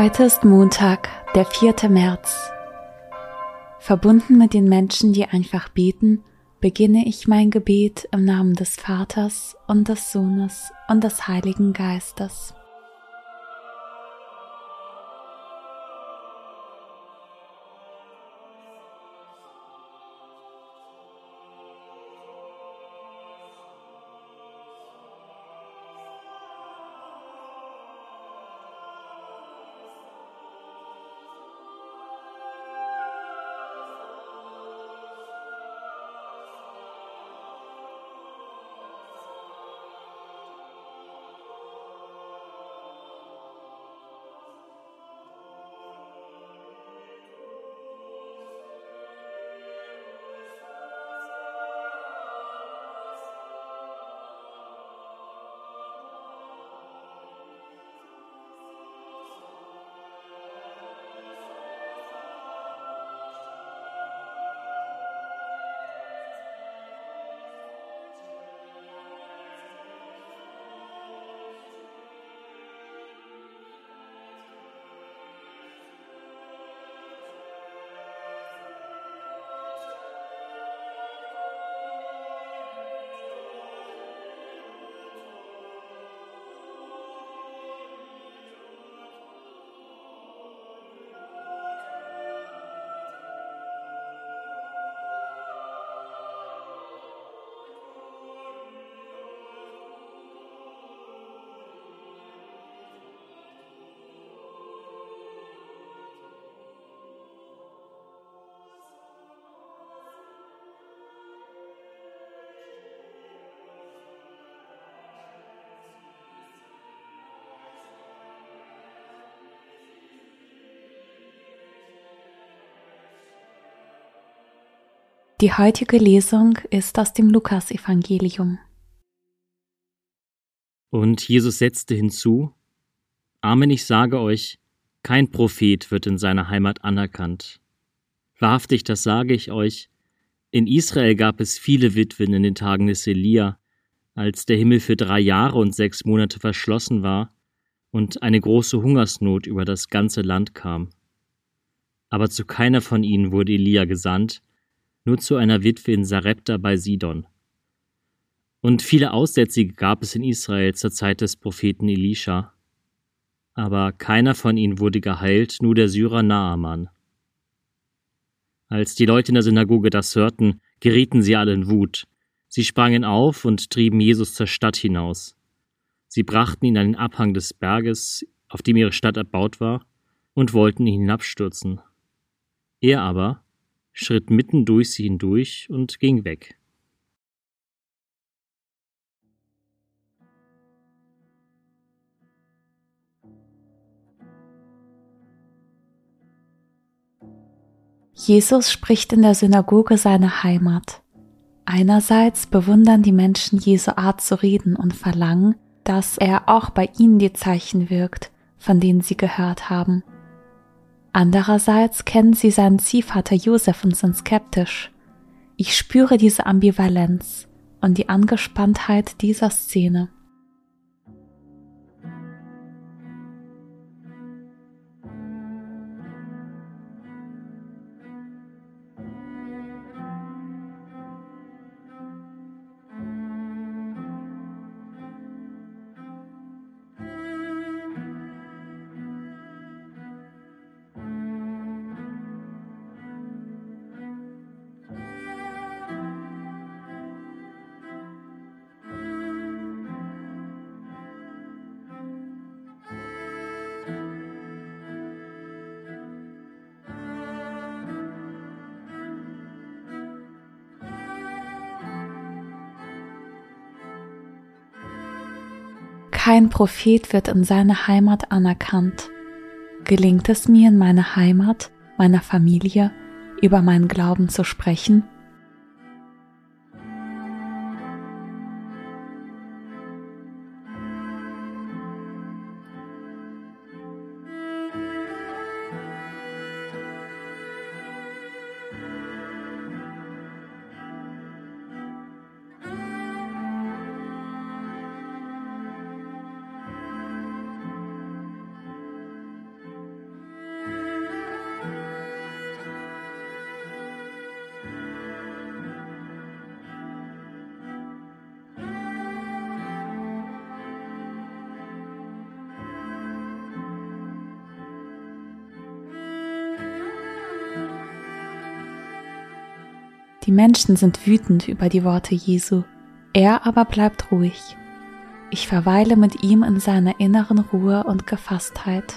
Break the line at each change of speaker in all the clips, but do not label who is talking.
Heute ist Montag, der 4. März. Verbunden mit den Menschen, die einfach beten, beginne ich mein Gebet im Namen des Vaters und des Sohnes und des Heiligen Geistes. Die heutige Lesung ist aus dem Lukasevangelium.
Und Jesus setzte hinzu, Amen, ich sage euch, kein Prophet wird in seiner Heimat anerkannt. Wahrhaftig, das sage ich euch, in Israel gab es viele Witwen in den Tagen des Elia, als der Himmel für drei Jahre und sechs Monate verschlossen war und eine große Hungersnot über das ganze Land kam. Aber zu keiner von ihnen wurde Elia gesandt, nur zu einer Witwe in Sarepta bei Sidon. Und viele Aussätzige gab es in Israel zur Zeit des Propheten Elisha. Aber keiner von ihnen wurde geheilt, nur der Syrer Naaman. Als die Leute in der Synagoge das hörten, gerieten sie alle in Wut. Sie sprangen auf und trieben Jesus zur Stadt hinaus. Sie brachten ihn an den Abhang des Berges, auf dem ihre Stadt erbaut war, und wollten ihn hinabstürzen. Er aber, schritt mitten durch sie hindurch und ging weg.
Jesus spricht in der Synagoge seine Heimat. Einerseits bewundern die Menschen Jesu Art zu reden und verlangen, dass er auch bei ihnen die Zeichen wirkt, von denen sie gehört haben. Andererseits kennen sie seinen Ziehvater Josef und sind skeptisch. Ich spüre diese Ambivalenz und die Angespanntheit dieser Szene. Kein Prophet wird in seiner Heimat anerkannt. Gelingt es mir in meiner Heimat, meiner Familie, über meinen Glauben zu sprechen? Die Menschen sind wütend über die Worte Jesu, er aber bleibt ruhig. Ich verweile mit ihm in seiner inneren Ruhe und Gefasstheit.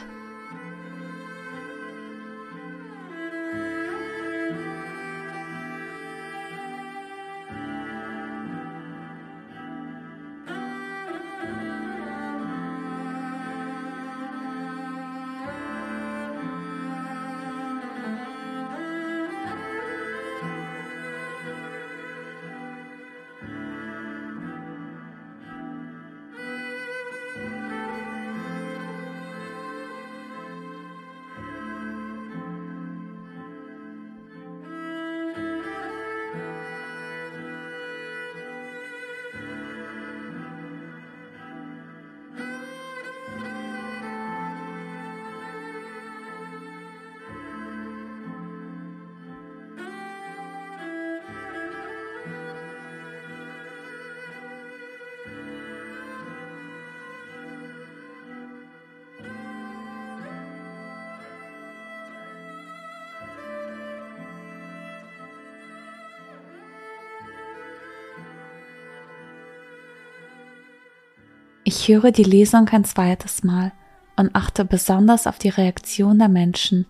Ich höre die Lesung ein zweites Mal und achte besonders auf die Reaktion der Menschen,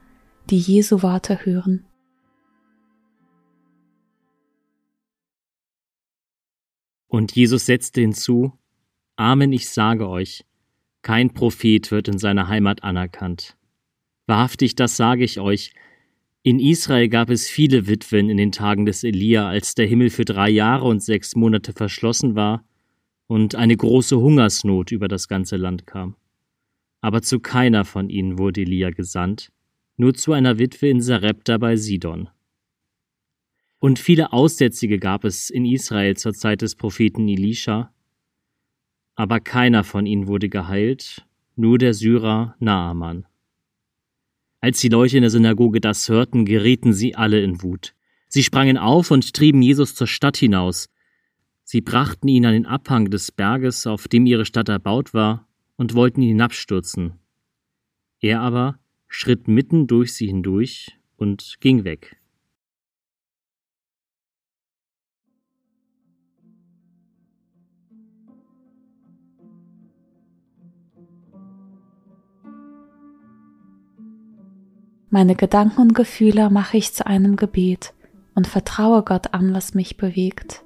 die Jesu Worte hören.
Und Jesus setzte hinzu, Amen, ich sage euch, kein Prophet wird in seiner Heimat anerkannt. Wahrhaftig, das sage ich euch, in Israel gab es viele Witwen in den Tagen des Elia, als der Himmel für drei Jahre und sechs Monate verschlossen war und eine große Hungersnot über das ganze Land kam. Aber zu keiner von ihnen wurde Elia gesandt, nur zu einer Witwe in Sarepta bei Sidon. Und viele Aussätzige gab es in Israel zur Zeit des Propheten Elisha, aber keiner von ihnen wurde geheilt, nur der Syrer Naaman. Als die Leute in der Synagoge das hörten, gerieten sie alle in Wut. Sie sprangen auf und trieben Jesus zur Stadt hinaus, Sie brachten ihn an den Abhang des Berges, auf dem ihre Stadt erbaut war, und wollten ihn hinabstürzen. Er aber schritt mitten durch sie hindurch und ging weg.
Meine Gedanken und Gefühle mache ich zu einem Gebet und vertraue Gott an, was mich bewegt.